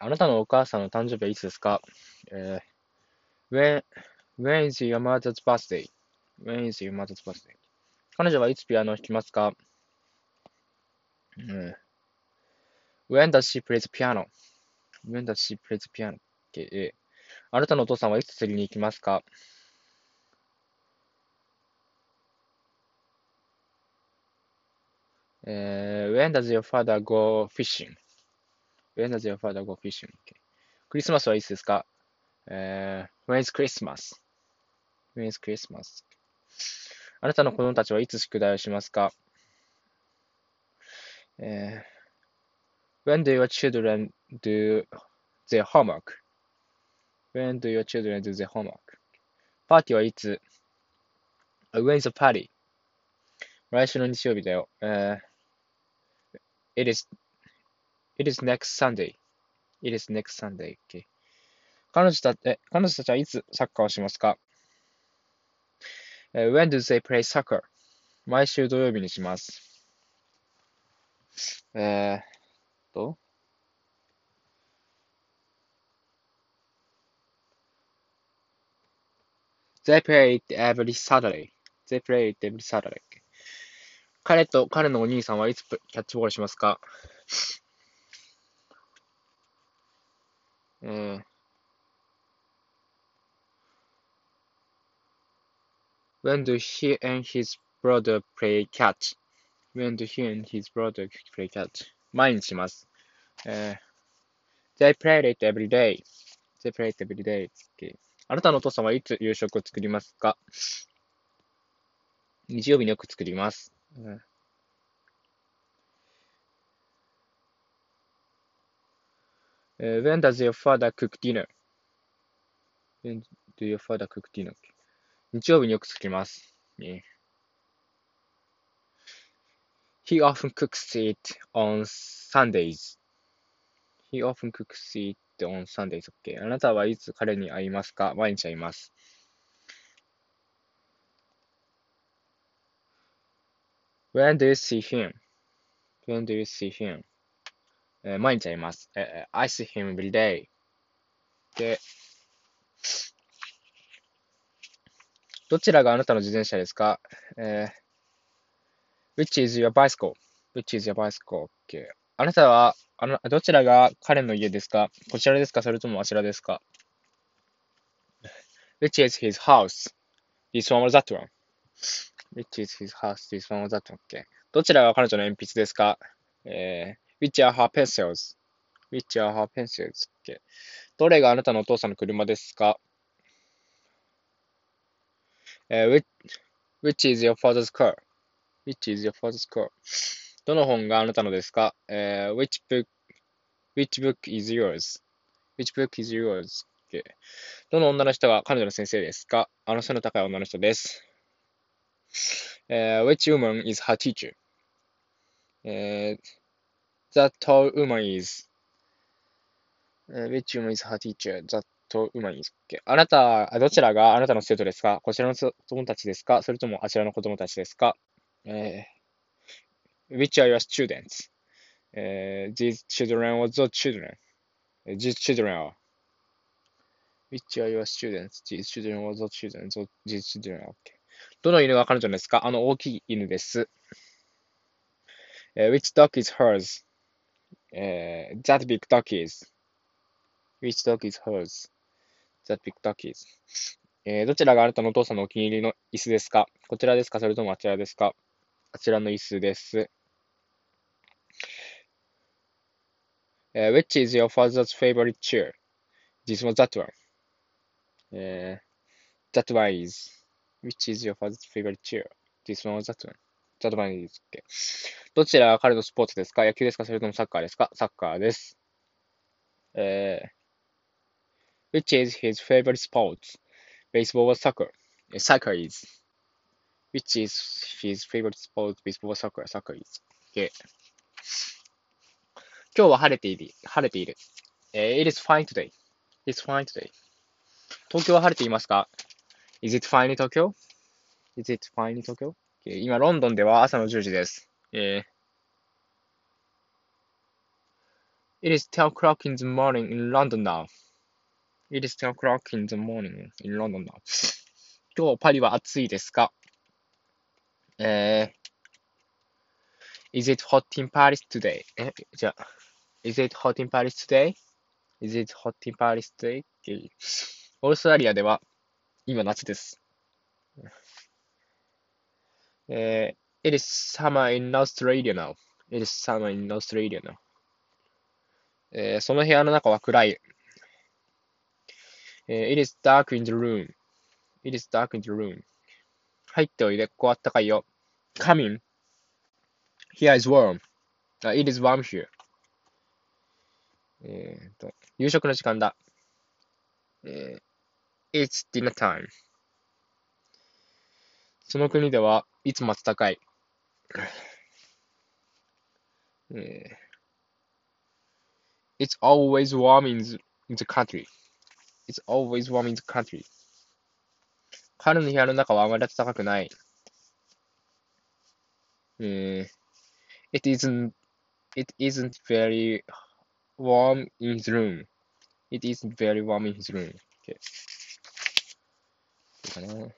あなたのお母さんの誕生日はいつですか、えー、when, when is your mother's birthday?When is your mother's birthday? 彼女はいつピアノを弾きますか、うん、?When does she play the piano?When does she play the piano? えあなたのお父さんはいつ釣りに行きますかえー、When does your father go fishing? fishing?When does your father go fishing? Okay. クリスマスはいつですかえー、When is Christmas?When is Christmas? あなたの子供たちはいつ宿題をしますかえー、When do your children do their homework?When do your children do their homework? パーティーはいつ ?When is the party? 来週の日曜日だよ。えー It is, it is next Sunday. It is next Sunday. Okay. 彼女たち、彼女たちはいつサッカーをしますか、?When do they play soccer? 毎週土曜日にします。えー、と、They play it every Saturday. They play it every Saturday. 彼と彼のお兄さんはいつキャッチボールしますか When do he and his brother play catch? When do he and his brother play catch? 毎日します。えー、They play it every day. They play it every day. あなたのお父さんはいつ夕食を作りますか日曜日によく作ります。Uh, when does your father cook dinner? When do your father cook dinner? 日曜日によく作ります。ね、He often cooks it on Sundays. He often cooks it on Sundays. Okay. あなたはいつ彼に会いますか毎日会います。When do you see him? When do you see him? えー、毎日会います。えー、I see him every day. で、どちらがあなたの自転車ですか、えー、?Which is your bicycle?Which is your bicycle? Okay. あなたはあの、どちらが彼の家ですかこちらですかそれともあちらですか ?Which is his house?This one or that one? Which is his house? This one was that one? Okay. どちらが彼女の鉛筆ですかえー、Which are her pencils?Which are her pencils? Okay. どれがあなたのお父さんの車ですかえー、which, which is your father's car?Which is your father's car? どの本があなたのですかえー、which book, which book is yours?Which book is yours? Okay. どの女の人が彼女の先生ですかあの背の高い女の人です。Uh, which woman is her teacher? Uh, that tall woman is. Uh, which woman is her teacher? That tall woman is. Okay. あなた、どちらがあなたの生徒ですかこちらの子供たちですかそれともあちらの子供たちですか、uh, ?Which are your students? Uh, these children or those children? Uh, these children are. Which are your students? These children or those children? Those, these children are. Okay. どの犬が彼女ですかあの大きい犬です。Uh, which dog is hers? Uh, that big dog is. Which dog is hers? That big dog is. えー、どちらがあなたのお父さんのお気に入りの椅子ですかこちらですかそれともあちらですかあちらの椅子です。Uh, which is your father's favorite chair? This was that one. Uh, that one is. Which is your father's favorite chair? This one or that one? That one is okay. どちらが彼のスポーツですか野球ですかそれともサッカーですかサッカーです。えー、Which is his favorite sports? Baseball or soccer? Soccer is. Which is his favorite sport? Baseball or soccer? Soccer is. Okay. 今日は晴れている。晴れている。えー、It is fine today. It's fine today. 東京は晴れていますか Is it fine in Tokyo? Is it fine in Tokyo? 今、ロンドンでは朝の10時です。えー、It is 10 o'clock in the morning in London now. It is 10 o'clock in the morning in London now. 今日パリは暑いですかえー、Is it hot in Paris today? え、じゃあ、Is it hot in Paris today? Is it hot in Paris today? オーストラリアでは今夏です。えー、It is summer in Australia now. It is summer in Australia now. えー、その部屋の中は暗い。えー、It is dark in the room. It is dark in the room. 入っておいで、ここあったかいよ。Come in. Here is warm. Uh, it is warm here. えーと、夕食の時間だ。えー、It's dinner time. その国ではいつも暖かい。えー It's always warm in the, in the country. It's always warm in the country. 彼の部屋の中はあまり暖かくない。えー、It isn't, it isn't very warm in his room. It isn't very warm in his room. Okay. かな